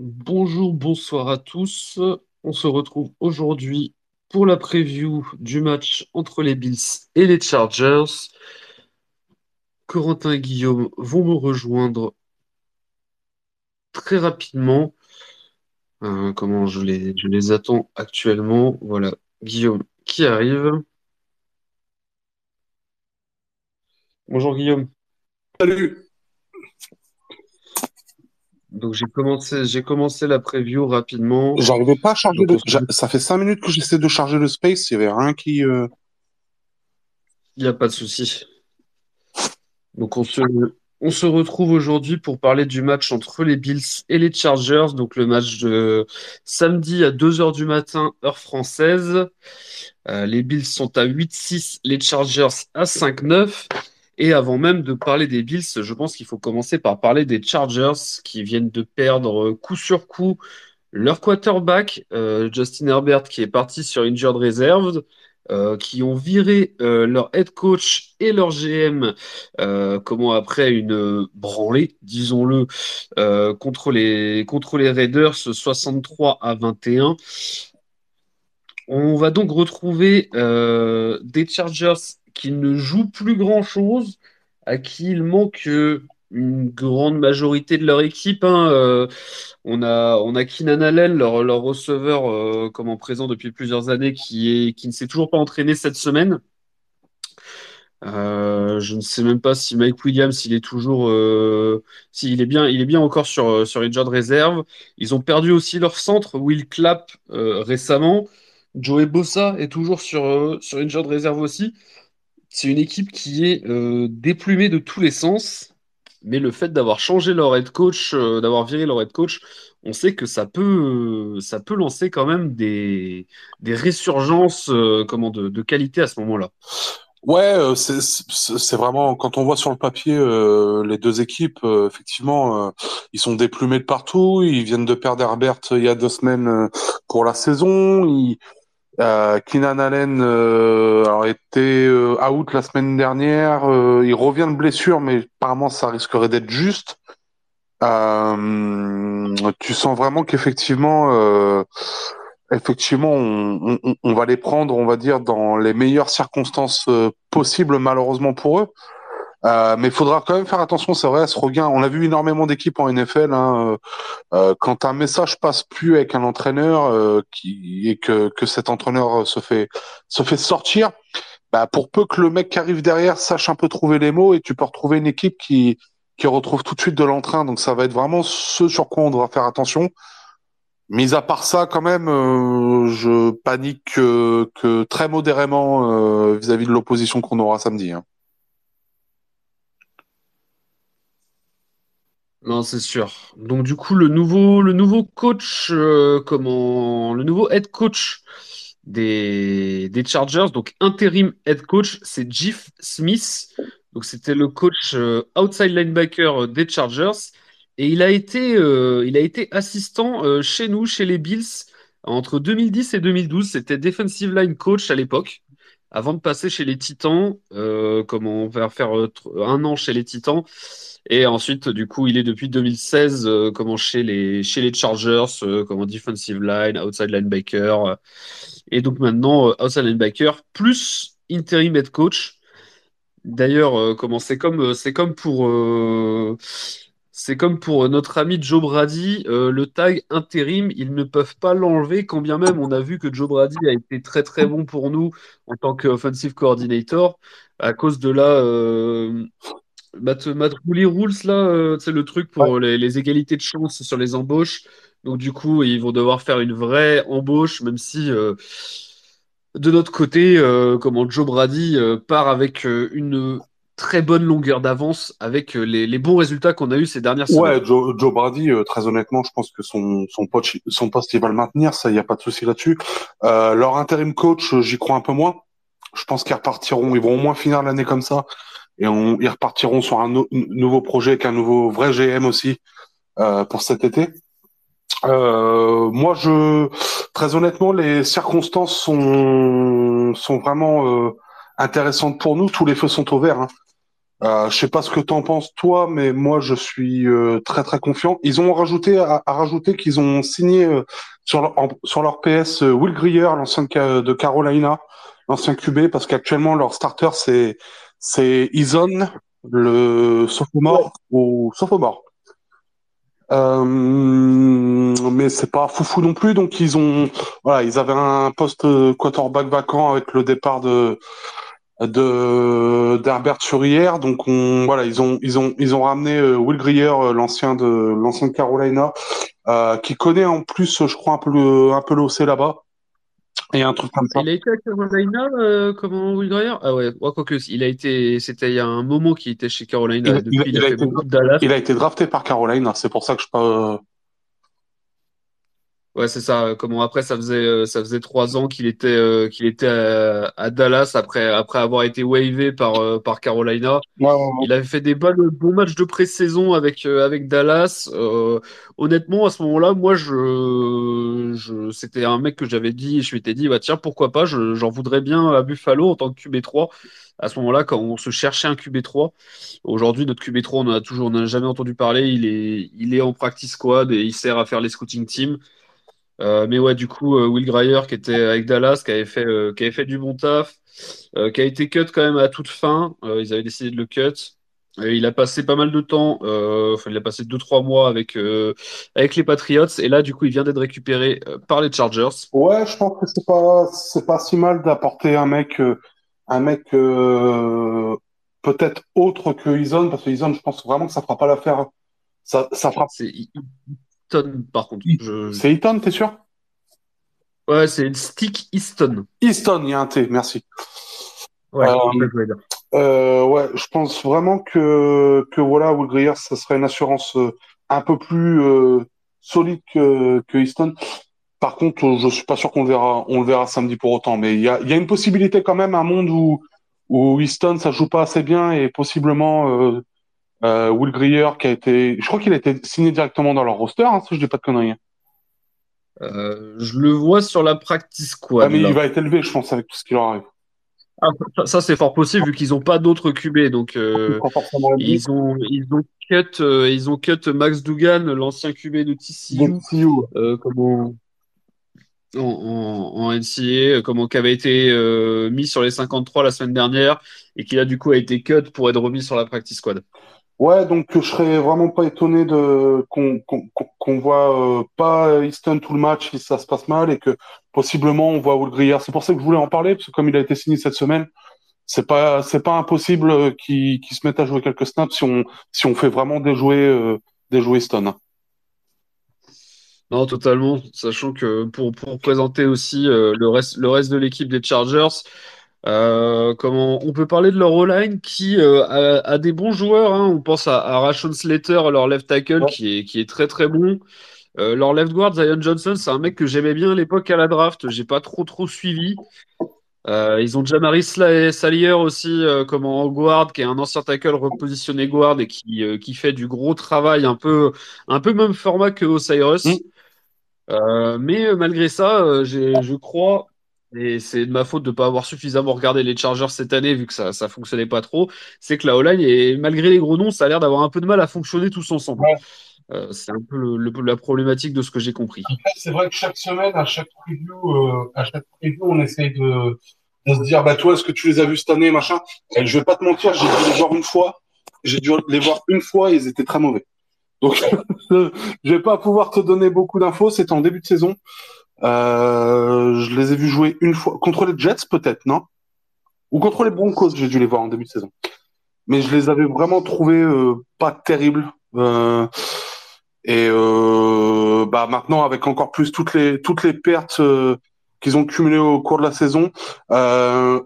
Bonjour, bonsoir à tous. On se retrouve aujourd'hui pour la preview du match entre les Bills et les Chargers. Corentin et Guillaume vont me rejoindre très rapidement. Euh, comment je les, je les attends actuellement? Voilà, Guillaume qui arrive. Bonjour Guillaume. Salut. Donc j'ai commencé, j'ai commencé la preview rapidement. J'arrivais pas à charger Donc j'a- Ça fait cinq minutes que j'essaie de charger le space. Il y avait rien qui. euh, Il n'y a pas de souci. Donc on se, on se retrouve aujourd'hui pour parler du match entre les Bills et les Chargers. Donc le match de samedi à 2 heures du matin, heure française. Euh, les Bills sont à 8-6, les Chargers à 5-9. Et avant même de parler des Bills, je pense qu'il faut commencer par parler des Chargers qui viennent de perdre coup sur coup leur quarterback, euh, Justin Herbert, qui est parti sur injured reserve, euh, qui ont viré euh, leur head coach et leur GM, euh, comment après une branlée, disons-le, euh, contre les, contre les Raiders 63 à 21. On va donc retrouver euh, des Chargers qui ne jouent plus grand-chose, à qui il manque euh, une grande majorité de leur équipe. hein. Euh, on a, on a Keenan Allen, leur, leur receveur euh, comme en présent depuis plusieurs années, qui est, qui ne s'est toujours pas entraîné cette semaine. Je ne sais même pas si Mike Williams, il est toujours, s'il est bien, il est bien encore sur, sur injured reserve. Ils ont perdu aussi leur centre, Will Clapp, récemment. Joey Bossa est toujours sur, sur injured reserve aussi. C'est une équipe qui est euh, déplumée de tous les sens, mais le fait d'avoir changé leur head coach, euh, d'avoir viré leur head coach, on sait que ça peut, euh, lancer quand même des, résurgences comment, de, de qualité à ce moment-là. Ouais, c'est vraiment quand on voit sur le papier les deux équipes, effectivement, ils sont déplumés de partout. Ils viennent de perdre Herbert il y a deux semaines pour la saison. Euh, Keenan Allen euh, alors, était euh, out la semaine dernière. Euh, il revient de blessure, mais apparemment ça risquerait d'être juste. Euh, tu sens vraiment qu'effectivement, effectivement, on, on- va les prendre, on va dire, dans les meilleures circonstances possibles, malheureusement pour eux. Euh, mais il faudra quand même faire attention, c'est vrai, à ce regain. On a vu énormément d'équipes en NFL. Hein, euh, euh, quand un message passe plus avec un entraîneur euh, qui, et que, que cet entraîneur se fait se fait sortir, bah, pour peu que le mec qui arrive derrière sache un peu trouver les mots, et tu peux retrouver une équipe qui qui retrouve tout de suite de l'entrain. Donc ça va être vraiment ce sur quoi on devra faire attention. Mis à part ça, quand même, euh, je panique que, que très modérément euh, vis-à-vis de l'opposition qu'on aura samedi. hein. Non, c'est sûr. Donc du coup, le nouveau, coach, euh, comment, le nouveau head coach des, Chargers, donc intérim head coach, c'est Jeff Smith. Donc c'était le coach euh, outside linebacker euh, des Chargers et il a été, il a été assistant chez nous, chez les Bills, entre 2010 et 2012. C'était defensive line coach à l'époque, avant de passer chez les Titans. Euh, comment on va faire euh, tr- un an chez les Titans. Et ensuite, du coup, il est depuis 2016 euh, comment chez les, Chargers, euh, comme defensive line, outside linebacker. euh, et donc maintenant, euh, outside linebacker plus interim head coach. D'ailleurs, euh, comment c'est comme, euh, c'est comme pour, euh, c'est comme pour euh, notre ami Joe Brady, euh, le tag intérim, ils ne peuvent pas l'enlever, quand bien même on a vu que Joe Brady a été très très bon pour nous en tant qu'offensive coordinator. À cause de là, euh, Matt, Matt Rule Rules, là, euh, c'est le truc Ouais. pour les, les égalités de chance sur les embauches. Donc, du coup, ils vont devoir faire une vraie embauche, même si euh, de notre côté, euh, comment Joe Brady euh, part avec euh, une très bonne longueur d'avance avec euh, les, les bons résultats qu'on a eus ces dernières semaines. Ouais, Joe, Joe Brady, euh, très honnêtement, je pense que son, son, poste, son poste, il va le maintenir, ça, il n'y a pas de souci là-dessus. Euh, leur intérim coach, j'y crois un peu moins. Je pense qu'ils repartiront, ils vont au moins finir l'année comme ça, et on, ils repartiront sur un nou- nouveau projet avec un nouveau vrai GM aussi euh, pour cet été. Moi, je, très honnêtement, les circonstances sont, sont vraiment euh, intéressantes pour nous. Tous les feux sont au vert. hein. Euh, je sais pas ce que t'en penses toi, mais moi je suis euh, très très confiant. Ils ont rajouté à, rajouter qu'ils ont signé euh, sur leur sur leur PS euh, Will Greer, l'ancien de Carolina, l'ancien QB, parce qu'actuellement leur starter c'est c'est Ison, le sophomore ou sophomore. Euh, mais c'est pas foufou non plus, donc ils ont voilà, ils avaient un poste quarterback vacant avec le départ de de d'Herbert Furière. Donc on, voilà, ils ont ils ont ils ont ramené euh, Will Greer, euh, l'ancien de l'ancien de Carolina, euh, qui connaît en plus, je crois un peu le un peu l'OC là-bas. Et un truc comme ça. Il a été à Carolina, euh, comment Will Greer Ah ouais, ouais quoi que il a été, c'était il y a un moment qu'il était chez Carolina. Il, Depuis, il, a, été, Dallas. Il a été drafté par Carolina, c'est pour ça que je peux. Ouais, c'est ça. Comment après ça faisait euh, ça faisait trois ans qu'il était euh, qu'il était à, Dallas après après avoir été wavé par euh, par Carolina. Il avait fait des bonnes, bons matchs de pré-saison avec avec Dallas. honnêtement, à ce moment-là, moi je, je c'était un mec que j'avais dit, je m'étais dit bah tiens pourquoi pas, j'en voudrais bien à Buffalo en tant que QB3. À ce moment-là, quand on se cherchait un QB3, aujourd'hui notre QB3 on a toujours on n'a jamais entendu parler. Il est il est en practice squad et il sert à faire les scouting teams. Euh, mais ouais, du coup, euh, Will Greyer qui était avec Dallas, qui avait fait, euh, qui avait fait du bon taf, qui a été cut quand même à toute fin. ils avaient décidé de le cut. Et il a passé pas mal de temps, enfin, il a passé 2-3 mois avec, avec les Patriots. Et là, du coup, il vient d'être récupéré par les Chargers. Ouais, je pense que c'est pas, c'est pas si mal d'apporter un mec, un mec peut-être autre que Ison, parce que Ison, je pense vraiment que ça fera pas l'affaire. Ça, ça fera. C'est Easton, par contre. C'est Easton, t'es sûr? Ouais, c'est Stick Easton. Easton, il y a un T, merci. Ouais, euh, euh, ouais, je pense vraiment que, que voilà, Will Greer, ça serait une assurance euh, un peu plus euh, solide que, que Easton. Par contre, je suis pas sûr qu'on le verra, on le verra samedi pour autant, mais il y a, y a une possibilité quand même, un monde où, où Easton, ça joue pas assez bien et possiblement euh, Will Greer qui a été, je crois qu'il a été signé directement dans leur roster, hein, si je dis pas de conneries. Euh, je le vois sur la practice squad. Ah, mais il va être élevé, je pense, avec tout ce qui leur arrive. Ah, ça, c'est fort possible vu qu'ils n'ont pas d'autres QB. Donc euh, ils ont ils ont cut euh, ils ont cut Max Dugan, l'ancien QB de TCU, euh, en, en, en NCA, comment qui avait été mis sur les 53 la semaine dernière et qui a du coup a été cut pour être remis sur la practice squad. Ouais, donc je serais vraiment pas étonné de qu'on qu'on voit euh, pas Easton tout le match si ça se passe mal et que possiblement on voit Will C'est pour ça que je voulais en parler parce que comme il a été signé cette semaine, c'est pas c'est pas impossible qu'il qu'il se mette à jouer quelques snaps si on si on fait vraiment déjouer euh, Easton. Non, totalement. Sachant que pour pour présenter aussi euh, le reste le reste de l'équipe des Chargers. Euh, comment on peut parler de leur O-line qui euh, a, des bons joueurs. Hein. On pense à, à Rashon Slater, leur left tackle, qui, est, qui est très très bon. Euh, leur left guard, Zion Johnson, c'est un mec que j'aimais bien à l'époque à la draft. J'ai pas trop trop suivi. ils ont Jamari Salier aussi comme en guard, qui est un ancien tackle repositionné guard et qui, qui fait du gros travail, un peu, un peu même format que Osiris. Mm. mais malgré ça, je crois et c'est de ma faute de ne pas avoir suffisamment regardé les Chargers cette année, vu que ça ne fonctionnait pas trop. C'est que la O-line, et malgré les gros noms, ça a l'air d'avoir un peu de mal à fonctionner tous ensemble. Euh, c'est un peu le, la problématique de ce que j'ai compris. c'est vrai que chaque semaine, à chaque preview, euh, à chaque preview, on essaye de, de, se dire, bah toi, est-ce que tu les as vus cette année, machin? Et Je vais pas te mentir, j'ai dû les voir une fois. J'ai dû les voir une fois et ils étaient très mauvais. Donc, je vais pas pouvoir te donner beaucoup d'infos. C'était en début de saison. Euh, je les ai vus jouer une fois contre les Jets, peut-être, non? Ou contre les Broncos, j'ai dû les voir en début de saison. Mais je les avais vraiment trouvés euh, pas terribles. Euh, et euh, bah maintenant, avec encore plus toutes les toutes les pertes euh, qu'ils ont cumulées au cours de la saison,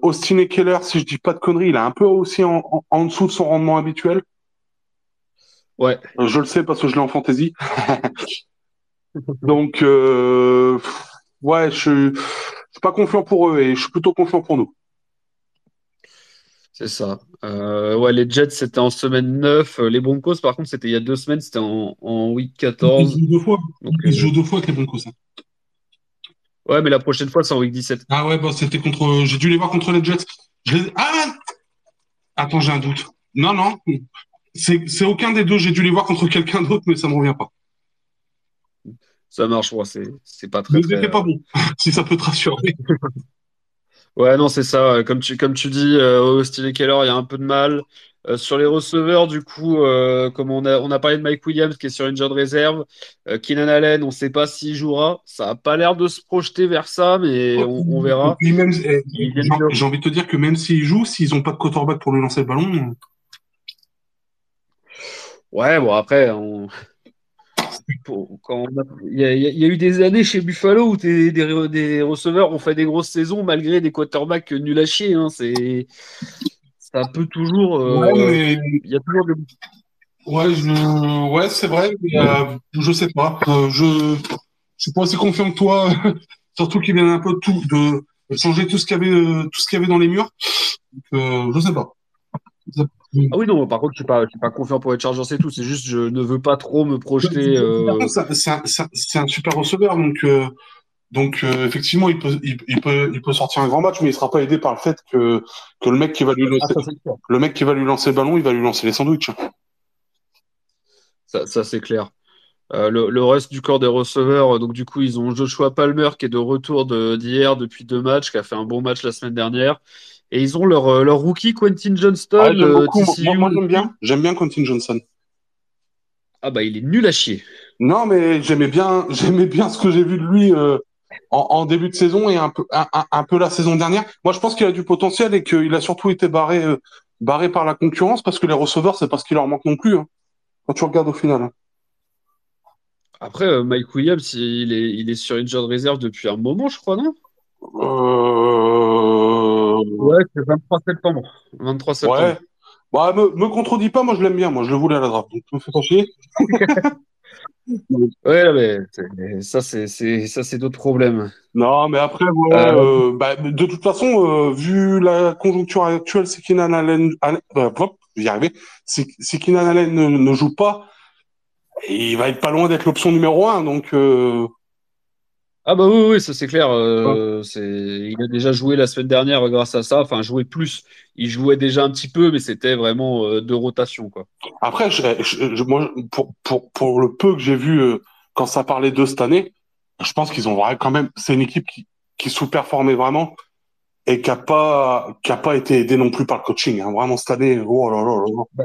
Austin et Keller, si je dis pas de conneries, il est un peu aussi en, en, en dessous de son rendement habituel. Ouais. Je le sais parce que je l'ai en fantasy. Donc, euh, ouais, je suis, suis pas confiant pour eux et je suis plutôt confiant pour nous. C'est ça. Euh, ouais, les Jets, c'était en semaine 9. Les Broncos, par contre, c'était il y a deux semaines, c'était en, en week 14. Ils jouent deux fois. ils jouent deux fois avec les Broncos. Hein. Ouais, mais la prochaine fois, c'est en week 17. Ah ouais, bah, c'était contre. J'ai dû les voir contre les Jets. Ah Attends, j'ai un doute. Non, non. C'est aucun des deux. J'ai dû les voir contre quelqu'un d'autre, mais ça me revient pas. Ça marche, moi, c'est pas très. Mais pas bon, si ça peut te rassurer. Ouais, non, c'est ça. Comme tu, comme tu dis, euh, Austin Keller, il y a un peu de mal. Euh, sur les receveurs, du coup, euh, comme on a, on a parlé de Mike Williams qui est sur une de réserve, euh, Keenan Allen, on ne sait pas s'il jouera. Ça n'a pas l'air de se projeter vers ça, mais on, verra. Eh, j'ai envie de te dire que même s'il joue, s'ils n'ont pas de quarterback pour lui lancer le ballon. Ouais, bon, après, on... il, y a, eu des années chez Buffalo où des, des, receveurs ont fait des grosses saisons malgré des quarterbacks nuls à chier. Hein. C'est ça peut toujours. Euh, ouais, Il y a toujours des. Ouais, je... ouais c'est vrai, mais euh, je sais pas. Euh, je... je suis pas aussi confiant que toi, surtout qu'il vient un peu de tout, de, changer tout ce qu'il y avait, tout ce qu'il y avait dans les murs. Donc, je sais pas. Ah oui, non, par contre, je ne suis, suis, pas confiant pour être Chargers et tout. C'est juste, je ne veux pas trop me projeter. C'est un, un, super receveur, donc donc euh, effectivement, il peut, il, peut, il peut sortir un grand match, mais il sera pas aidé par le fait que, que le mec qui va lui lancer, ah, le mec qui va lui lancer le ballon, il va lui lancer les sandwichs. Ça, ça c'est clair. Euh, le, reste du corps des receveurs, donc du coup, ils ont Joshua Palmer qui est de retour d'hier depuis deux matchs, qui a fait un bon match la semaine dernière. Et ils ont leur, euh, leur rookie Quentin Johnston. Ah, moi, j'aime bien. J'aime bien Quentin Johnson. Ah bah il est nul à chier. Non mais j'aimais bien, j'aimais bien ce que j'ai vu de lui en, début de saison et un peu, un, peu la saison dernière. Moi, je pense qu'il a du potentiel et qu'il a surtout été barré, euh, barré par la concurrence parce que les receveurs, c'est parce qu'il leur manque non plus. Hein, quand tu regardes au final. Après, euh, Mike Williams, il est, il est sur une de réserve depuis un moment, je crois, non? Euh... Ouais, c'est 23 septembre. 23 septembre. Ouais. Bah, me, me contredis pas, moi je l'aime bien, moi je le voulais à la draft, donc me fais pas chier. Ouais, mais ça, c'est ça, c'est d'autres problèmes. Non, mais après, ouais, euh, euh, bah, de toute façon, euh, vu la conjoncture actuelle, c'est Allen, Allen Keenan Allen ne, ne, joue pas, il va être pas loin d'être l'option numéro un, donc. Ah bah oui, oui, ça c'est clair. Euh, c'est, il a déjà joué la semaine dernière grâce à ça. Enfin, joué plus. Il jouait déjà un petit peu, mais c'était vraiment euh, de rotation, quoi. Après, je, moi, pour, pour, pour le peu que j'ai vu euh, quand ça parlait de cette année, je pense qu'ils ont quand même. C'est une équipe qui, qui sous-performait vraiment et qui a pas qui a pas été aidée non plus par le coaching. Hein. Vraiment cette année, oh là là là. Bah,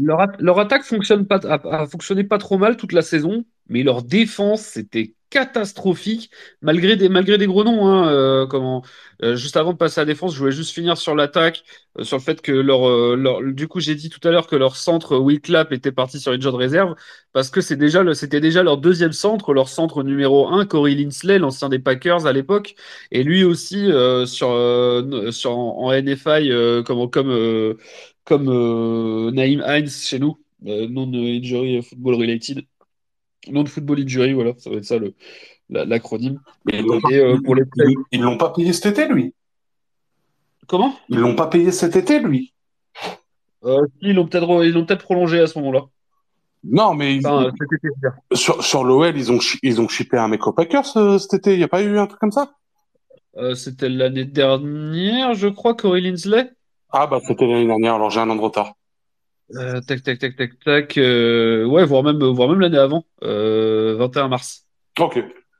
leur, leur, attaque fonctionne pas a, a fonctionné pas trop mal toute la saison, mais leur défense c'était catastrophique, malgré des, malgré des gros noms. Hein, euh, comment, euh, juste avant de passer à la défense, je voulais juste finir sur l'attaque, euh, sur le fait que leur, leur du coup, j'ai dit tout à l'heure que leur centre Will Clap était parti sur une de réserve, parce que c'est déjà c'était déjà leur deuxième centre, leur centre numéro un, Corey Linsley, l'ancien des Packers à l'époque, et lui aussi sur, sur en, NFI comme comme comme Naïm Hines chez nous, non injury football related. Non de Football Injury, voilà, ça va être ça l'acronyme. Euh, pour les ils l'ont pas payé cet été, lui. Comment? Ils l'ont pas payé cet été, lui. Euh, ils l'ont peut-être peut prolongé à ce moment-là. Non, mais sur, sur l'OL, ils ont, ils ont chippé un mec aux Packers euh, cet été. Il n'y a pas eu un truc comme ça? C'était l'année dernière, je crois, Corey Linsley. Ah, bah c'était l'année dernière, alors j'ai un an de retard. Euh, tac, tac, tac, tac, tac. Euh, ouais, voire même, voire même l'année avant, 21 euh, mars. Ok.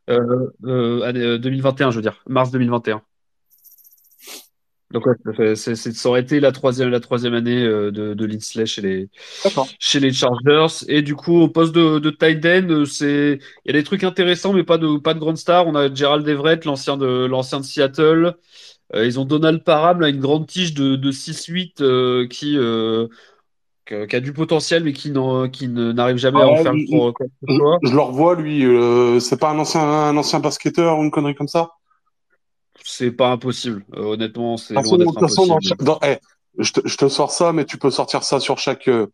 année 2021, je veux dire, mars 2021. Donc ouais, ça, ça aurait été la troisième, la troisième année de, de Linsley chez les, chez les Chargers. Et du coup, au poste de, de tight end, c'est, il y a des trucs intéressants, mais pas de, pas de grande star. On a Gerald Everett, l'ancien de, l'ancien de Seattle. ils ont Donald Parham, là, une grande tige de, de 6-8 qui, qui a du potentiel mais qui, n'arrive jamais à en ah, faire pour quoi que ce soit. Je, le revois, lui. Euh, c'est pas un ancien, un ancien basketteur ou une connerie comme ça? C'est pas impossible. Euh, honnêtement, c'est loin d'être impossible. Eh, je, te, je, te, sors ça, mais tu peux sortir ça sur chaque, euh,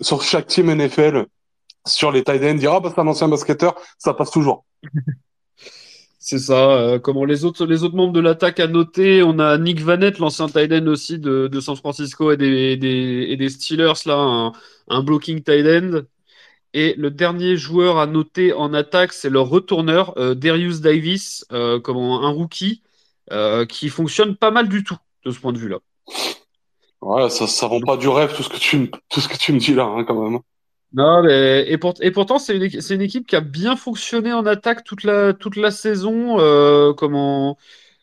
sur chaque team NFL, sur les tight ends, dire ah bah c'est un ancien basketteur, ça passe toujours. C'est ça. Euh, comment les autres, membres de l'attaque à noter, on a Nick Vanette, l'ancien tight end aussi de, San Francisco et des, Steelers, là, un, blocking tight end. Et le dernier joueur à noter en attaque, c'est leur retourneur, euh, Darius Davis, euh, un rookie, qui fonctionne pas mal du tout de ce point de vue-là. Ouais, ça, vend pas du rêve tout ce que tu, tout ce que tu me dis là, hein, quand même. Non, mais, et, pour- et pourtant, c'est une, équipe qui a bien fonctionné en attaque toute la, toute la saison. euh, comment,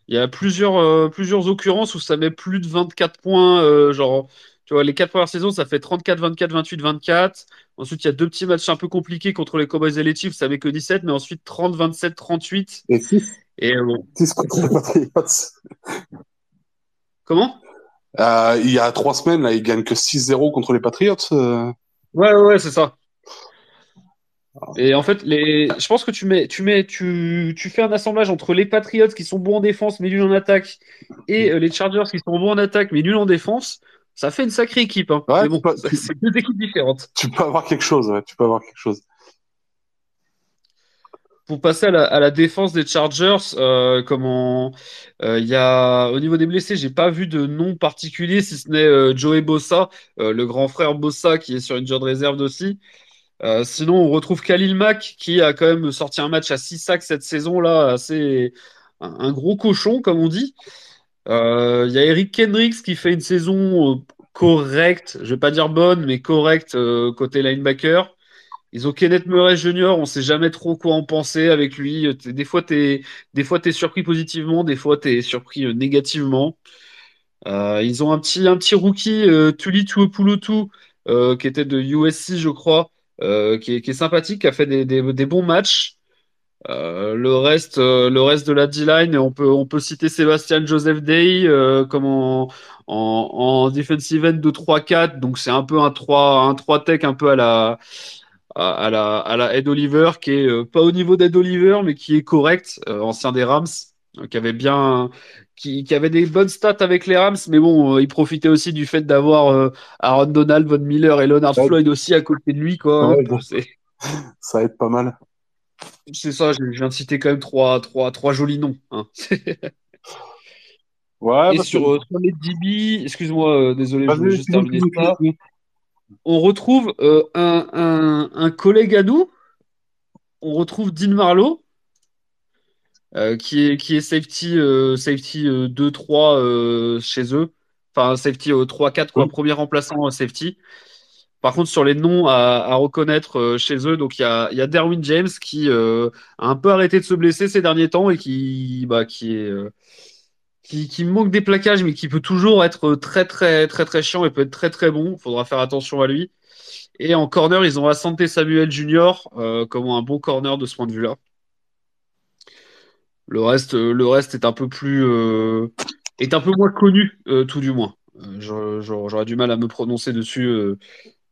il y a plusieurs, euh, plusieurs occurrences où ça met plus de 24 points. euh, genre, tu vois, les quatre premières saisons, ça fait 34, 24, 28, 24. Ensuite, il y a deux petits matchs un peu compliqués contre les Cowboys et les Chiefs, ça met que 17. Mais ensuite, 30, 27, 38. Et 6, Et euh, bon. 6 contre les Patriots. Comment? Il y a trois semaines, là, ils gagnent que 6-0 contre les Patriots. Ouais, ouais, ouais, c'est ça. Et en fait, les... je pense que tu mets, tu mets, tu, tu fais un assemblage entre les Patriots qui sont bons en défense mais nuls en attaque et euh, les Chargers qui sont bons en attaque mais nuls en défense. Ça fait une sacrée équipe, hein. Ouais, bon, c'est deux équipes différentes. tu peux avoir quelque chose, ouais, tu peux avoir quelque chose. Pour passer à la, défense des Chargers, euh, comment euh, y a au niveau des blessés, j'ai pas vu de nom particulier si ce n'est euh, Joey Bossa, le grand frère Bossa qui est sur une de réserve aussi. Sinon, on retrouve Khalil Mack qui a quand même sorti un match à 6 sacs cette saison-là, assez un, gros cochon, comme on dit. Il y a Eric Kendricks qui fait une saison correcte, je vais pas dire bonne, mais correcte côté linebacker. Ils ont Kenneth Murray Jr., on sait jamais trop quoi en penser avec lui. Des fois, t'es, des fois, t'es surpris positivement, des fois, t'es surpris euh, négativement. Euh, ils ont un petit, un petit rookie, euh, Tuli Tuipulotu, euh, qui était de USC, je crois, euh, qui est, sympathique, qui a fait des, des, bons matchs. Le reste, le reste de la D-line, on peut, on peut citer Sébastien Joseph Day comme en, en, en defensive end de 3-4, donc c'est un peu un 3, un 3 tech un peu à la, à, à la, à la Ed Oliver, qui est euh, pas au niveau d'Ed Oliver, mais qui est correct, euh, ancien des Rams, euh, qui avait bien, qui, qui avait des bonnes stats avec les Rams, mais bon, euh, il profitait aussi du fait d'avoir Aaron Donald, Von Miller et Leonard Ouais, Floyd aussi à côté de lui, quoi. ouais, Hop, c'est, ça aide pas mal. c'est ça, je, viens de citer quand même trois, trois, trois jolis noms. hein. Ouais, Et parce que... sur, sur les DB, excuse-moi, désolé, je voulais juste terminer ça. On retrouve euh, un, un, un collègue à nous, on retrouve Dean Marlowe, euh, qui est, qui est safety, euh, safety euh, 2-3 euh, chez eux. Enfin, safety euh, 3-4, Ouais. quoi, premier remplaçant safety. Par contre, sur les noms à, à reconnaître chez eux, donc il y a, y a Derwin James qui a un peu arrêté de se blesser ces derniers temps et qui, bah, qui est, qui, manque des plaquages, mais qui peut toujours être très, très, très, très chiant et peut être très, très bon. Il faudra faire attention à lui. Et en corner, ils ont Asante Samuel Jr. euh, comme un bon corner de ce point de vue-là. Le reste, euh, le reste est un peu plus, euh, est un peu moins connu, tout du moins. J'aurais du mal à me prononcer dessus.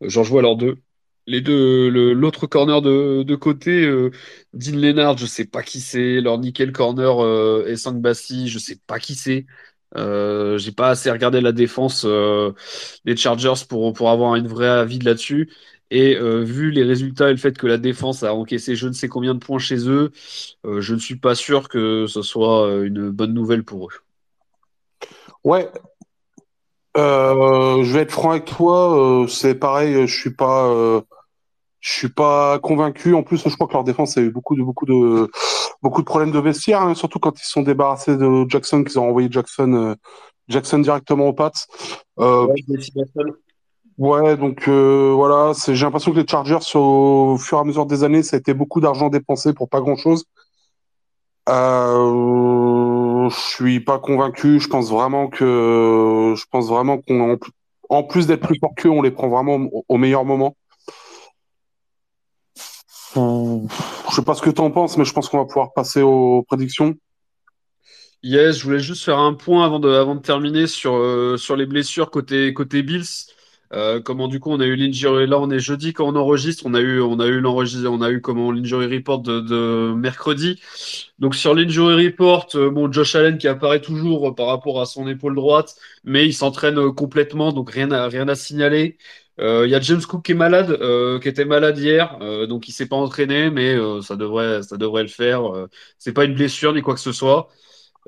J'en joue alors deux. Les deux, l'autre corner de, côté, euh, Dean Lennard, je sais pas qui c'est. Leur nickel corner, euh, Essang Bassi, je sais pas qui c'est. Euh, j'ai pas assez regardé la défense euh, des Chargers pour, pour avoir une vraie avis de là-dessus. Et euh, vu les résultats et le fait que la défense a encaissé je ne sais combien de points chez eux, je ne suis pas sûr que ce soit une bonne nouvelle pour eux. Ouais, euh, je vais être franc avec toi, euh, c'est pareil, je suis pas, euh, je suis pas convaincu. En plus, je crois que leur défense a eu beaucoup de, beaucoup de, beaucoup de problèmes de vestiaire, hein, surtout quand ils se sont débarrassés de Jackson, qu'ils ont envoyé Jackson, euh, Jackson directement aux pattes. Euh, Ouais, ouais, donc euh, voilà, c'est, j'ai l'impression que les Chargers, au fur et à mesure des années, ça a été beaucoup d'argent dépensé pour pas grand-chose. Euh, je suis pas convaincu. Je pense vraiment que, je pense vraiment qu'on, en plus d'être plus fort qu'eux, on les prend vraiment au, meilleur moment. Je sais pas ce que tu en penses, mais je pense qu'on va pouvoir passer aux prédictions. Yes, je voulais juste faire un point avant de, avant de terminer sur, euh, sur les blessures côté, côté Bills. Euh, comment du coup on a eu l'injury là on est jeudi quand on enregistre on a eu on a eu l'enregistre on a eu comment l'injury report de, de mercredi. Donc sur l'injury report euh, bon Josh Allen qui apparaît toujours euh, par rapport à son épaule droite mais il s'entraîne complètement donc rien à rien à signaler. Il y a James Cook qui est malade qui était malade hier donc il s'est pas entraîné mais ça devrait ça devrait le faire c'est pas une blessure ni quoi que ce soit.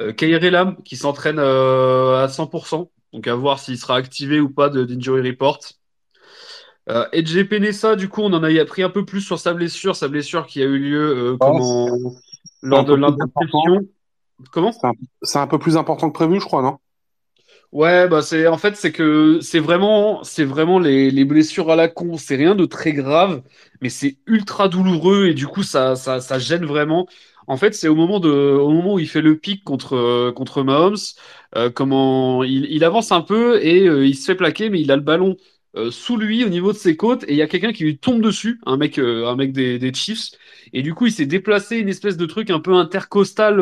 Euh, Lam qui s'entraîne à 100%, donc à voir s'il sera activé ou pas de d'injury report. Euh, EJ Penessa, du coup, on en a appris un peu plus sur sa blessure, sa blessure qui a eu lieu euh, comment un lors de l'interception. Comment? C'est un, peu plus important que prévu, je crois, non? Ouais, bah c'est en fait c'est que c'est vraiment c'est vraiment les, les blessures à la con, c'est rien de très grave, mais c'est ultra douloureux et du coup ça ça, ça gêne vraiment. En fait, c'est au moment de au moment où il fait le pic contre euh, contre Mahomes, euh, comment il, il avance un peu et euh, il se fait plaquer mais il a le ballon euh, sous lui au niveau de ses côtes et il y a quelqu'un qui lui tombe dessus, un mec un mec des, des Chiefs et du coup il s'est déplacé une espèce de truc un peu intercostal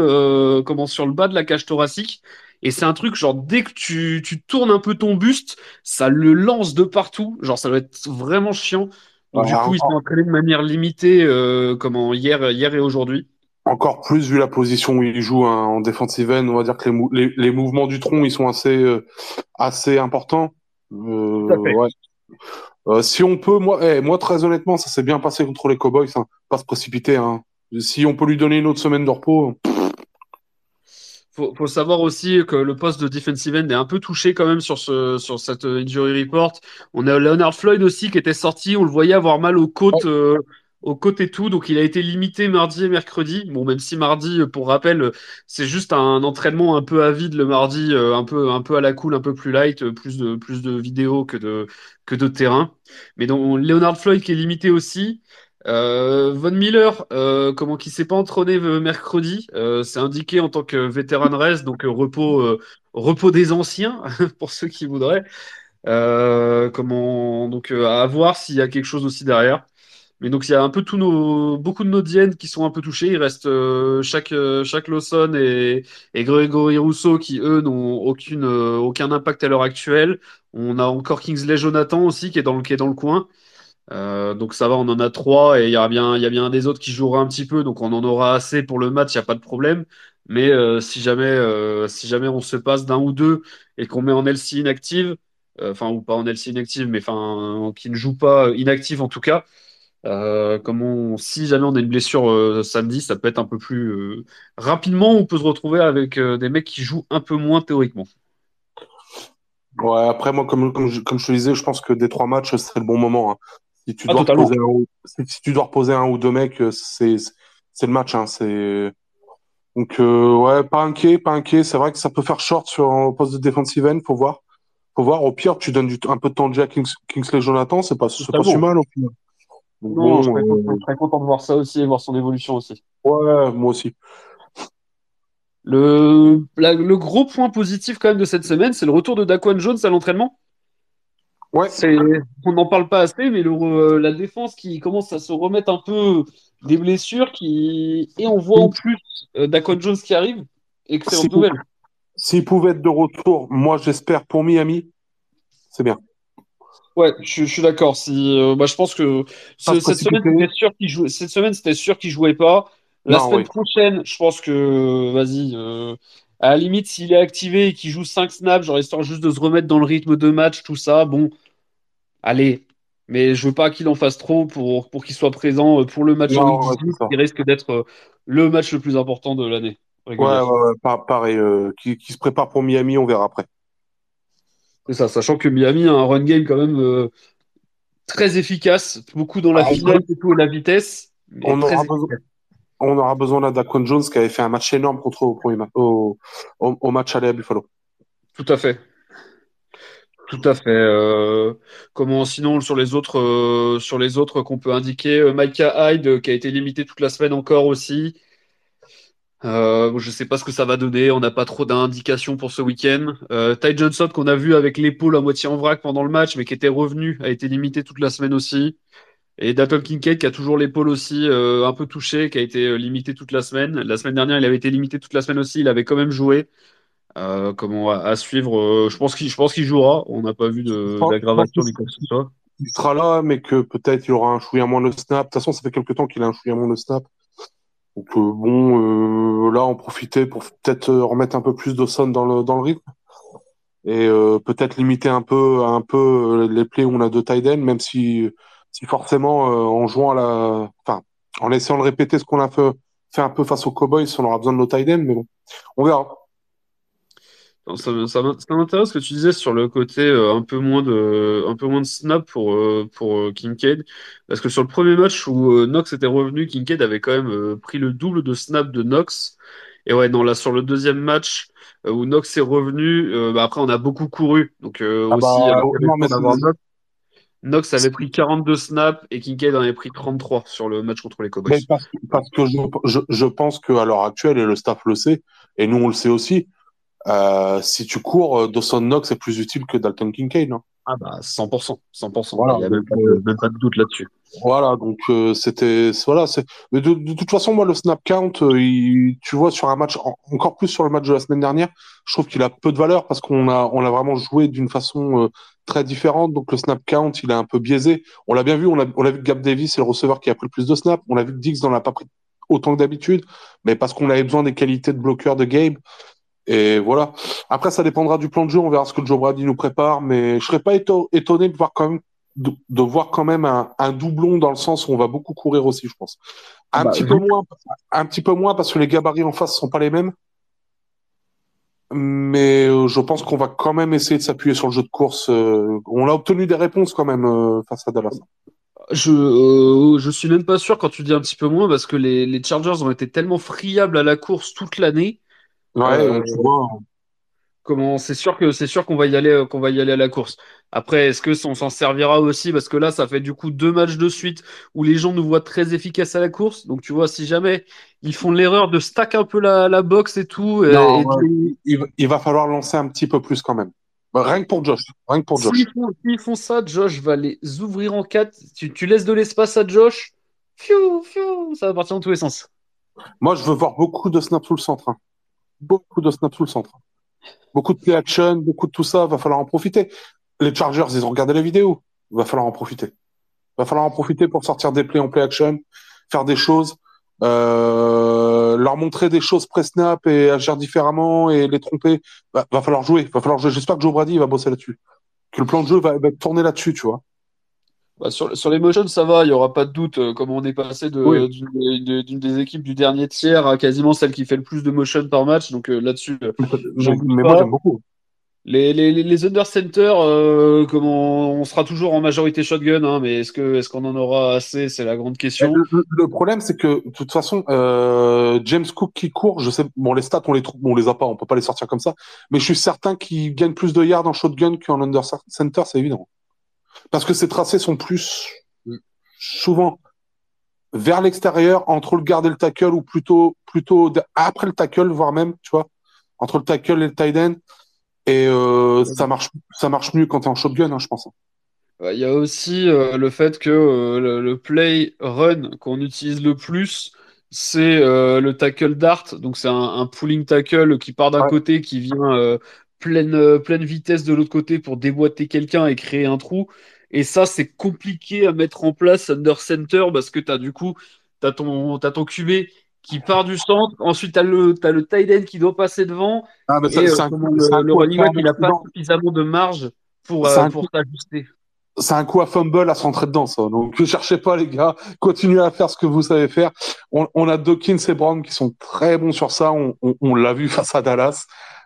comment sur le bas de la cage thoracique. Et c'est un truc, genre, dès que tu, tu tournes un peu ton buste, ça le lance de partout. Genre, ça doit être vraiment chiant. Donc, Ouais, du coup, ils sont encore, entraînés de manière limitée, euh, comment, hier, hier et aujourd'hui. Encore plus vu la position où il joue hein, en defensive end, on va dire que les, mou- les, les mouvements du tronc, ils sont assez, euh, assez importants. Tout à Euh, fait. ouais. Euh, si on peut, moi, eh, moi très honnêtement, ça s'est bien passé contre les Cowboys, hein. Pas se précipiter. Hein. Si on peut lui donner une autre semaine de repos, Faut, faut savoir aussi que le poste de defensive end est un peu touché quand même sur ce, sur cette euh, injury report. On a Leonard Floyd aussi qui était sorti. On le voyait avoir mal aux côtes, euh, aux côtes et tout. Donc il a été limité mardi et mercredi. Bon, même si mardi, euh, pour rappel, euh, c'est juste un entraînement un peu avide le mardi, euh, un peu, un peu à la cool, un peu plus light, plus de, plus de vidéos que de, que de terrain. Mais donc Leonard Floyd qui est limité aussi. Von Miller, euh, comment qui s'est pas entraîné mercredi, c'est indiqué en tant que vétéran reste, donc repos, repos des anciens pour ceux qui voudraient. Comment donc à voir s'il y a quelque chose aussi derrière. Mais donc il y a un peu tous nos, beaucoup de nos DN qui sont un peu touchés. Il reste euh, chaque euh, chaque Lawson et, et Gregory Rousseau qui eux n'ont aucune euh, aucun impact à l'heure actuelle. On a encore Kingsley Jonathan aussi qui est dans le qui est dans le coin. Donc ça va, on en a trois et il y a bien, il y a bien un des autres qui jouera un petit peu, donc on en aura assez pour le match, il n'y a pas de problème. Mais si jamais, si jamais on se passe d'un ou deux et qu'on met en LC inactive, enfin ou pas en LC inactive, mais enfin qui ne joue pas inactive en tout cas, euh, comme on, si jamais on a une blessure euh, samedi, ça peut être un peu plus euh, rapidement, on peut se retrouver avec des mecs qui jouent un peu moins théoriquement. ouais, après, moi, comme, comme, je, comme je te disais, je pense que des trois matchs, c'est le bon moment. hein. Si tu Ah dois totalement. reposer un, ou- si, tu dois reposer un ou deux mecs, c'est, le match. Hein, c'est, donc, ouais, pas inquiet, pas inquiet. C'est vrai que ça peut faire short sur un poste de defensive end, faut voir. Faut voir. Au pire, tu donnes du, un peu de temps de jeu à Kings, Kingsley Jonathan, c'est pas, c'est pas si mal au final. Donc Non, je serais, euh, je serais content de voir ça aussi et voir son évolution aussi. ouais, moi aussi. Le, la- le gros point positif quand même de cette semaine, c'est le retour de Daquan Jones à l'entraînement. Ouais, C'est, on n'en parle pas assez, mais le, euh, la défense qui commence à se remettre un peu des blessures, qui, et on voit en plus euh, Daquan Jones qui arrive. s'il Excellente pou- nouvelle. s'il pouvait être de retour, moi j'espère pour Miami, c'est bien. Ouais, je, je suis d'accord. Si, euh, bah, je pense que ce- cette semaine, sûr jouait. Cette semaine, c'était sûr qu'il jouait pas. La Non, semaine prochaine, je pense que, vas-y, euh, à la limite, s'il est activé et qu'il joue 5 snaps, genre histoire juste de se remettre dans le rythme de match, tout ça, bon, allez. Mais je veux pas qu'il en fasse trop pour, pour qu'il soit présent euh, pour le match en ouais, c'est 18, ça. qui risque d'être euh, le match le plus important de l'année Ouais, ouais, pareil. Euh, qui, qui se prépare pour Miami, on verra après. C'est ça, sachant que Miami a un run game quand même euh, très efficace, beaucoup dans la Ah, finale, beaucoup la vitesse, on aura besoin, on aura besoin là d'Aquan Jones qui avait fait un match énorme contre au, premier au, au, au match aller à Buffalo. Tout à fait. Tout à fait. Euh, comment sinon sur les autres euh, sur les autres qu'on peut indiquer, Micah Hyde qui a été limité toute la semaine encore aussi. Euh, je sais pas ce que ça va donner. On n'a pas trop d'indications pour ce week-end. Euh, Ty Johnson qu'on a vu avec l'épaule à moitié en vrac pendant le match, mais qui était revenu, a été limité toute la semaine aussi. Et Dalton Kincaid qui a toujours l'épaule aussi euh, un peu touchée, qui a été limité toute la semaine. La semaine dernière, il avait été limité toute la semaine aussi. Il avait quand même joué. Comment à, à suivre. je pense qu'il je pense qu'il jouera. On n'a pas vu d'aggravation ni quoi que ce soit. qu'il sera là, mais que peut-être il aura un chouïa moins de snap. De toute façon, ça fait quelques temps qu'il a un chouïa moins de snap. Donc euh, bon, euh, là, on profitait pour peut-être euh, remettre un peu plus de son dans le, dans le rythme et peut-être limiter un peu, un peu les plays où on a deux tight même si, si forcément en jouant à la, enfin, en essayant de répéter ce qu'on a fait, fait un peu face aux Cowboys, on aura besoin de nos tight mais bon, on verra. Non, Ça, m'intéresse ce que tu disais sur le côté euh, un peu moins de, un peu moins de snap pour, euh, pour euh, Kincaid. Parce que sur le premier match où euh, Knox était revenu, Kincaid avait quand même pris le double de snap de Knox. Et ouais, non, là, sur le deuxième match où Knox est revenu, bah, après, on a beaucoup couru. Donc, Ah aussi, bah, non, mais Knox. Avait pris 42 snaps et Kincaid en avait pris 33 sur le match contre les Cowboys. parce, parce que je, je, je pense qu'à l'heure actuelle, et le staff le sait, et nous on le sait aussi, euh, si tu cours, euh, Dawson Knox est plus utile que Dalton Kincaid. hein. Ah bah 100%, 100%. Voilà, Il n'y a même pas de, même pas de doute là-dessus. Voilà, donc euh, c'était voilà, c'est de, de toute façon moi le snap count, euh, il- tu vois sur un match en- encore plus sur le match de la semaine dernière, je trouve qu'il a peu de valeur parce qu'on a on a vraiment joué d'une façon euh, très différente, donc le snap count il est un peu biaisé. On l'a bien vu, on a on a vu que Gab Davis c'est le receveur qui a pris le plus de snaps, on a vu que Dix n'en a pas pris autant que d'habitude, mais parce qu'on avait besoin des qualités de bloqueur de Gabe. Et voilà. Après, ça dépendra du plan de jeu. On verra ce que Joe Brady nous prépare, mais je serais pas éto- étonné de voir quand même de, de voir quand même un, un doublon dans le sens où on va beaucoup courir aussi, je pense. Un Bah, petit peu moins, un petit peu moins parce que les gabarits en face sont pas les mêmes. Mais euh, je pense qu'on va quand même essayer de s'appuyer sur le jeu de course. euh, on a obtenu des réponses quand même euh, face à Dallas. Je, euh, je suis même pas sûr quand tu dis un petit peu moins parce que les, les Chargers ont été tellement friables à la course toute l'année. Ouais, Euh, donc, tu vois. Comment c'est sûr que c'est sûr qu'on va y aller euh, qu'on va y aller à la course. Après, est-ce que on s'en servira aussi? Parce que là, ça fait du coup deux matchs de suite où les gens nous voient très efficaces à la course. Donc tu vois, si jamais ils font l'erreur de stack un peu la, la box et tout, euh, Non, et ouais, de- il, va- il va falloir lancer un petit peu plus quand même. Bah, Rien que pour Josh. Rien que pour Josh. s'ils font, font ça, Josh va les ouvrir en quatre. Tu, tu laisses de l'espace à Josh, fiou, fiou, ça va partir dans tous les sens. Moi, je veux voir beaucoup de snaps sous le centre. hein. Beaucoup de snaps sous le centre. Beaucoup de play action, beaucoup de tout ça. Va falloir en profiter. Les Chargers, ils ont regardé la vidéo. Va falloir en profiter. Va falloir en profiter pour sortir des plays en play action, faire des choses, euh, leur montrer des choses pré-snap et agir différemment et les tromper. Va, va falloir jouer. Va falloir jouer. J'espère que Joe Brady va bosser là-dessus. Que le plan de jeu va, tourné là-dessus, tu vois. Bah, sur, sur les motions, ça va, il n'y aura pas de doute. euh, Comme on est passé de- Oui. d'une de- des équipes du dernier tiers à quasiment celle qui fait le plus de motion par match. Donc euh, là-dessus, euh, Mais, moi, j'aime beaucoup. les, les, les- under center, euh, comment, on sera toujours en majorité shotgun, hein, mais est-ce que est-ce qu'on en aura assez? C'est la grande question. Le problème, c'est que de toute façon, euh, James Cook qui court, je sais, bon, les stats, on les trouve, on les a pas, on peut pas les sortir comme ça, mais je suis certain qu'il gagne plus de yards en shotgun qu'en under center, c'est évident. Parce que ses tracés sont plus souvent vers l'extérieur, entre le garde et le tackle, ou plutôt, plutôt après le tackle, voire même, tu vois, entre le tackle et le tight end. Et euh, ça marche, ça marche mieux quand t'es en shotgun, hein, je pense. Il y a aussi euh, le fait que euh, le, le play run qu'on utilise le plus, c'est euh, le tackle dart. Donc c'est un, un pulling tackle qui part d'un Ouais. côté, qui vient pleine, pleine vitesse de l'autre côté pour déboîter quelqu'un et créer un trou. Et ça, c'est compliqué à mettre en place under center parce que tu as du coup, tu as ton, ton QB qui part du centre. Ensuite, tu as le, tight end qui doit passer devant. Ah, Et euh, un, le, le running back, il n'a pas suffisamment de marge pour, euh, s'ajuster. c'est un coup à fumble à se rentrer dedans, ça. Donc, ne cherchez pas, les gars. Continuez à faire ce que vous savez faire. On, on a Dawkins et Brown qui sont très bons sur ça. On, on, on l'a vu face à Dallas.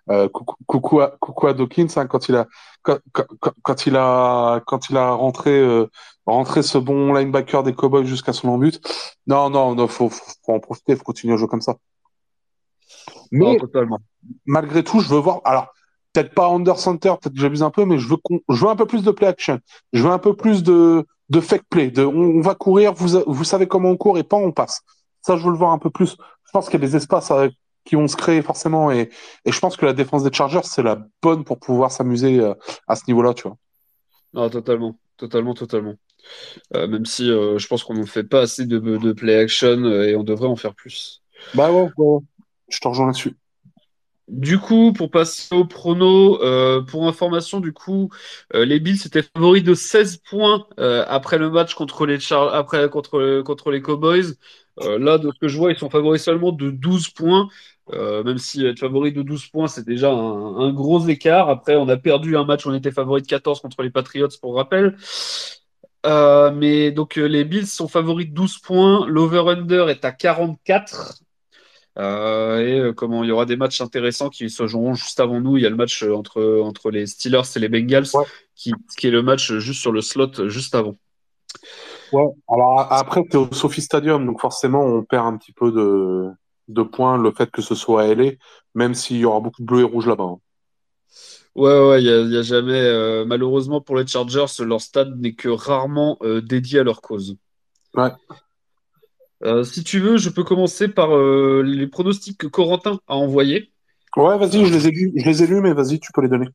Euh, coucou, coucou à, coucou à Dawkins, hein, quand il a, quand, quand, quand il a, quand il a rentré, euh, rentré ce bon linebacker des Cowboys jusqu'à son embut. Non, non, non, faut, faut, faut en profiter, faut continuer à jouer comme ça. Non, Mais, totalement. malgré tout, je veux voir. Alors, peut-être pas under center, peut-être que j'abuse un peu, mais je veux, je veux un peu plus de play action. Je veux un peu plus de, de fake play. De, on, on va courir, vous, vous savez comment on court et pas on passe. Ça, je veux le voir un peu plus. Je pense qu'il y a des espaces qui vont se créer forcément et, et je pense que la défense des Chargers, c'est la bonne pour pouvoir s'amuser euh, à ce niveau-là, tu vois. Non, totalement, totalement, totalement. Euh, même si euh, je pense qu'on ne fait pas assez de, de play action et on devrait en faire plus. Bah ouais, ouais. Je te rejoins là-dessus. Du coup, pour passer au prono, euh, pour information, du coup, euh, les Bills étaient favoris de 16 points euh, après le match contre les Char après contre contre les Cowboys. Euh, là, de ce que je vois, ils sont favoris seulement de 12 points. Euh, même si être favori de 12 points, c'est déjà un, un gros écart. Après, on a perdu un match, on était favori de 14 contre les Patriots, pour rappel. Euh, mais donc, les Bills sont favoris de 12 points. L'over-under est à 44. Euh, et comment il y aura des matchs intéressants qui se joueront juste avant nous. Il y a le match entre, entre les Steelers et les Bengals, Ouais. qui, qui est le match juste sur le slot juste avant. Ouais. Alors après, t'es au Sophie Stadium, donc forcément, on perd un petit peu de, de points le fait que ce soit à LA, même s'il y aura beaucoup de bleu et rouge là-bas. hein. Ouais, ouais, il y a, y a jamais. euh, malheureusement pour les Chargers, leur stade n'est que rarement euh, dédié à leur cause. Ouais. Euh, si tu veux, je peux commencer par euh, les pronostics que Corentin a envoyés. Ouais, vas-y, je les ai lus, je les ai lus, mais vas-y, tu peux les donner.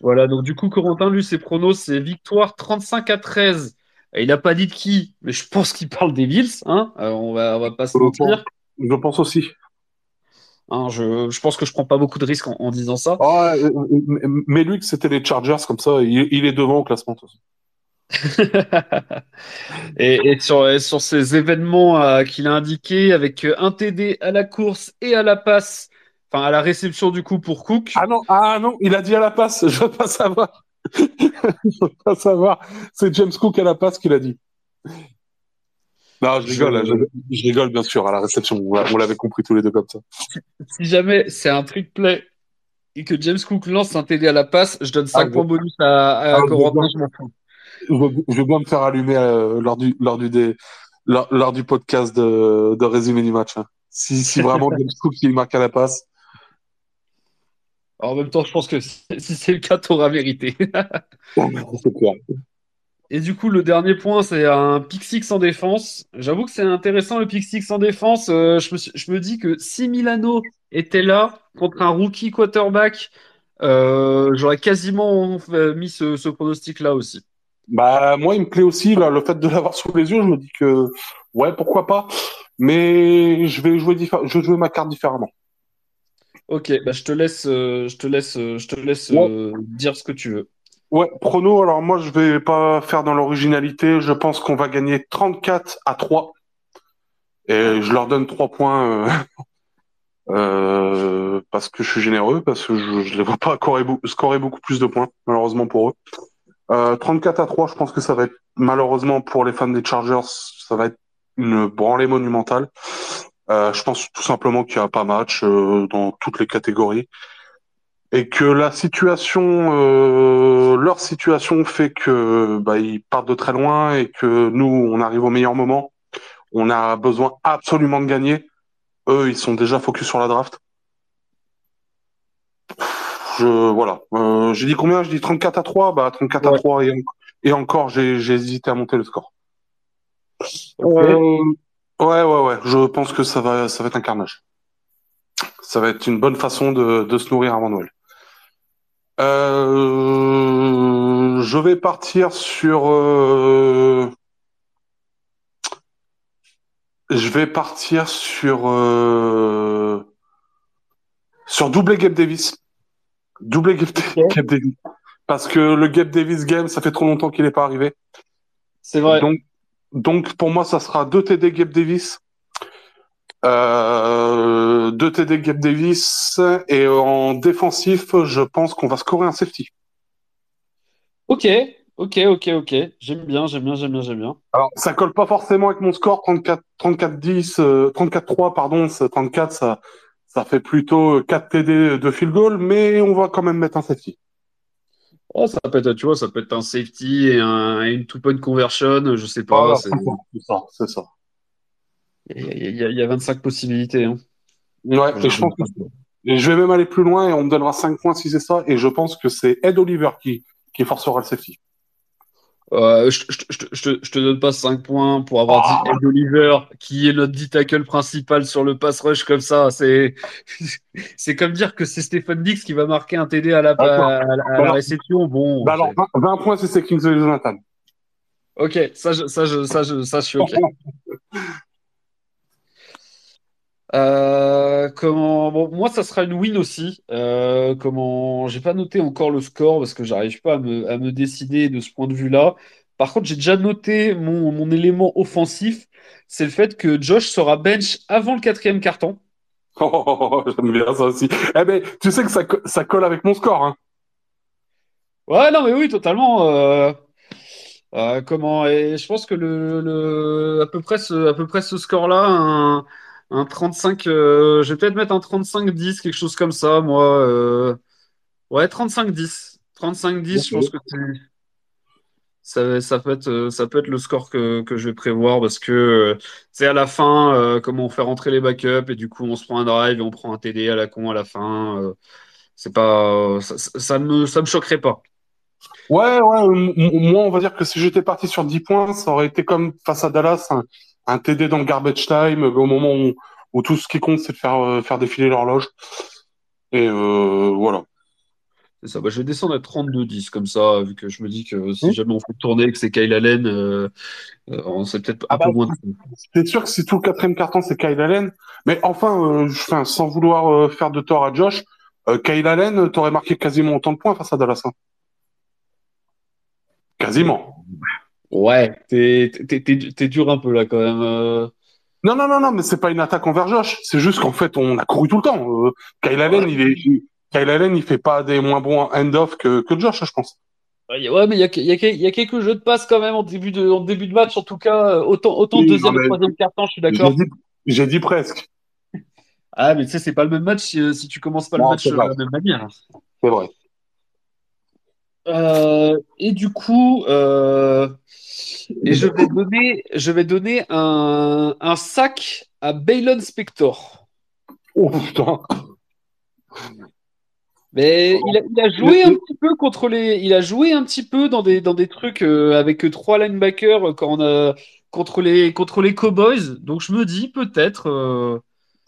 Voilà, donc du coup, Corentin, lui, ses pronos, c'est victoire 35 à 13. Il n'a pas dit de qui, mais je pense qu'il parle des Bills, hein. Euh, on va, on va pas se Je pense, mentir. je pense aussi. Hein, je, je pense que je prends pas beaucoup de risques en, en disant ça. Ah, euh, euh, mais lui, que c'était les Chargers, comme ça, il, il est devant au classement. Et, et sur, et sur ces événements euh, qu'il a indiqués, avec un TD à la course et à la passe, enfin à la réception du coup pour Cook. Ah non, ah non, il a dit à la passe, je veux pas savoir. Je veux pas savoir. C'est James Cook à la passe qu'il a dit. Non, je rigole, Je- je, je rigole bien sûr à la réception. On l'a- l'avait compris tous les deux comme ça. Si jamais c'est un trick play et que James Cook lance un TD à la passe, je donne 5 Ah, points bonus à, à Ah, Corentin, je- m'en fous. Veux bien me faire allumer euh, lors du lors du dé- lors, lors du podcast de, de résumé du match. hein. Si, si vraiment James Cook il marque à la passe. Alors, en même temps, je pense que si c'est le cas, t'auras vérité. C'est clair. Et du coup, le dernier point, c'est un pick six en défense. J'avoue que c'est intéressant le pick six en défense. Euh, je me, suis- je me dis que si Milano était là contre un rookie quarterback, euh, j'aurais quasiment mis ce, ce pronostic-là aussi. Bah moi il me plaît aussi là, le fait de l'avoir sous les yeux. Je me dis que ouais pourquoi pas. Mais je vais jouer diffé- je vais jouer ma carte différemment. Ok, bah je te laisse, euh, je te laisse, euh, je te laisse euh, dire ce que tu veux. Ouais, prono, alors moi je vais pas faire dans l'originalité, je pense qu'on va gagner 34 à 3. Et je leur donne 3 points parce que je suis généreux, parce que je, je les vois pas scorer, scorer beaucoup plus de points, malheureusement pour eux. Euh, 34 à 3, je pense que ça va être, malheureusement pour les fans des Chargers, ça va être une branlée monumentale. Euh, je pense tout simplement qu'il n'y a pas match euh, dans toutes les catégories et que la situation, euh, leur situation fait que bah, ils partent de très loin et que nous, on arrive au meilleur moment. On a besoin absolument de gagner. Eux, ils sont déjà focus sur la draft. Je voilà. Euh, j'ai dit combien? J'ai dit 34 à 3. Bah 34 à Ouais. 3 et, en- et encore, j'ai hésité à monter le score. Ok. Ouais, ouais, ouais. Je pense que ça va, ça va être un carnage. Ça va être une bonne façon de, de se nourrir avant Noël. Euh, je vais partir sur. euh, je vais partir sur euh, sur double Gabe Davis. Double Gabe, Davis. Parce que le Gabe Davis game, ça fait trop longtemps qu'il n'est pas arrivé. C'est vrai. Donc, donc pour moi, ça sera 2 TD Gabe Davis. Euh, 2 TD Gabe Davis. Et en défensif, je pense qu'on va scorer un safety. Ok, ok, ok, ok. J'aime bien, j'aime bien, j'aime bien, j'aime bien. Alors, ça colle pas forcément avec mon score 34, 34 10, euh, 34 3, pardon, c'est 34, ça, ça fait plutôt 4 TD de field goal, mais on va quand même mettre un safety. Oh, ça peut être, tu vois, ça peut être un safety et, un, et une two-point conversion, je sais pas. Voilà, c'est- ça, c'est ça. Il y, a- il y a- il y a 25 possibilités. Hein. Ouais, et je pense que et je vais même aller plus loin et on me donnera 5 points si c'est ça, et je pense que c'est Ed Oliver qui, qui forcera le safety. Euh, je, je, je, je, te- donne pas 5 points pour avoir Ah. dit Ed Oliver, qui est notre dit tackle principal sur le pass rush comme ça. C'est, c'est comme dire que c'est Stephen Dix qui va marquer un TD à la, à, à réception. Bon, Bah alors, 20, 20 points c'est Kingsley Jonathan. ok, ça, je, ça, je, ça, je, ça, je suis ok. Euh, comment bon moi ça sera une win aussi euh, comment j'ai pas noté encore le score parce que j'arrive pas à me, à me décider de ce point de vue-là par contre j'ai déjà noté mon, mon élément offensif c'est le fait que Josh sera bench avant le quatrième carton Oh, j'aime bien ça aussi. Eh ben, tu sais que ça, co- ça colle avec mon score, hein. ouais non mais oui totalement euh, euh, comment et je pense que le, le à peu près ce, à peu près ce score-là un, un 35 euh, je vais peut-être mettre un 35-10 quelque chose comme ça moi euh, Ouais, 35-10. 35-10, je pense que c'est Ça, être, ça peut être le score que, je vais prévoir parce que c'est à la fin, euh, comment on fait rentrer les backups et du coup on se prend un drive et on prend un TD à la con à la fin. euh, c'est pas, ça, ça me, me choquerait pas. Ouais, ouais, moi, on va dire que si j'étais parti sur 10 points, ça aurait été comme face à Dallas, un, TD dans le garbage time, au moment où, où tout ce qui compte, c'est de faire, euh, faire défiler l'horloge. Et euh, voilà. C'est ça. Bah, je vais descendre à 32-10 comme ça, vu que je me dis que si Hmm. jamais on fait tourner et que c'est Kyle Allen, euh, euh, on sait peut-être Ah un peu bah, moins. c'est sûr que si tout le quatrième carton, c'est Kyle Allen. Mais enfin, euh, sans vouloir faire de tort à Josh, Kyle Allen, t'aurais marqué quasiment autant de points face à Dallas. hein. Quasiment. Ouais, t'es, t'es, t'es, t'es dur un peu là quand même. euh. Non, non, non, non, mais c'est pas une attaque envers Josh. C'est juste qu'en fait, on a couru tout le temps. Euh, Kyle Allen, il est, Kyle Allen, il fait pas des moins bons end-off que, que Josh, je pense. Ouais, mais il y a, il y, a, il y a quelques jeux de passe quand même en début de, en début de match, en tout cas, euh, autant, autant Oui, deuxième et mais troisième carton, je suis d'accord. j'ai dit presque. Ah, mais tu sais, c'est pas le même match si, si tu commences pas le match de la même manière. C'est vrai. Euh, et du coup, euh, et je vais donner, je vais donner un, un sac à Baylon Spector. Oh putain. Mais il a, il a joué un petit peu contre les, il a joué un petit peu dans des, dans des trucs euh, avec trois linebackers euh, quand on a contre les, contre les Cowboys. Donc je me dis peut-être.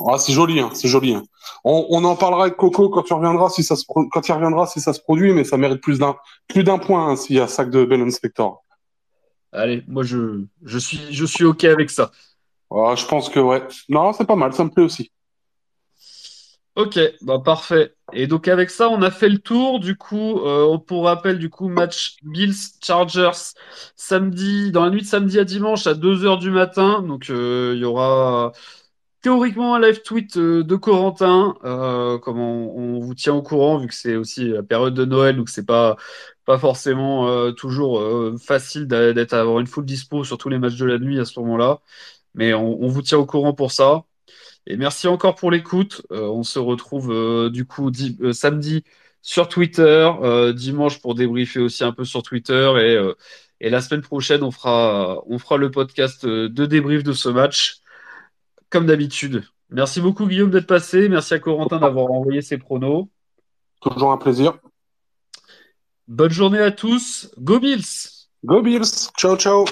Ah, c'est joli, hein, c'est joli. hein. On, on en parlera avec Coco quand tu reviendras, si ça se, quand il reviendra, si ça se produit, mais ça mérite plus d'un, plus d'un point hein, s'il y a sac de Ben Inspector. Allez, moi je, je suis, je suis ok avec ça. Ah, je pense que ouais. Non, c'est pas mal, ça me plaît aussi. Ok, bah parfait. Et donc avec ça, on a fait le tour. Du coup, euh, pour rappel, du coup, match Bills-Chargers samedi, dans la nuit de samedi à dimanche à 2h du matin. Donc euh, il y aura théoriquement un live tweet euh, de Corentin. Euh, comme on, vous tient au courant, vu que c'est aussi la période de Noël, donc c'est pas, pas forcément euh, toujours facile d'être avoir une full dispo sur tous les matchs de la nuit à ce moment-là. Mais on, on vous tient au courant pour ça. Et merci encore pour l'écoute. On se retrouve du coup di- samedi sur Twitter, dimanche pour débriefer aussi un peu sur Twitter et, et la semaine prochaine on fera, on fera le podcast de débrief de ce match comme d'habitude. Merci beaucoup Guillaume d'être passé. Merci à Corentin d'avoir envoyé ses pronos. Toujours un plaisir. Bonne journée à tous. Go Bills! Go Bills. Ciao, ciao.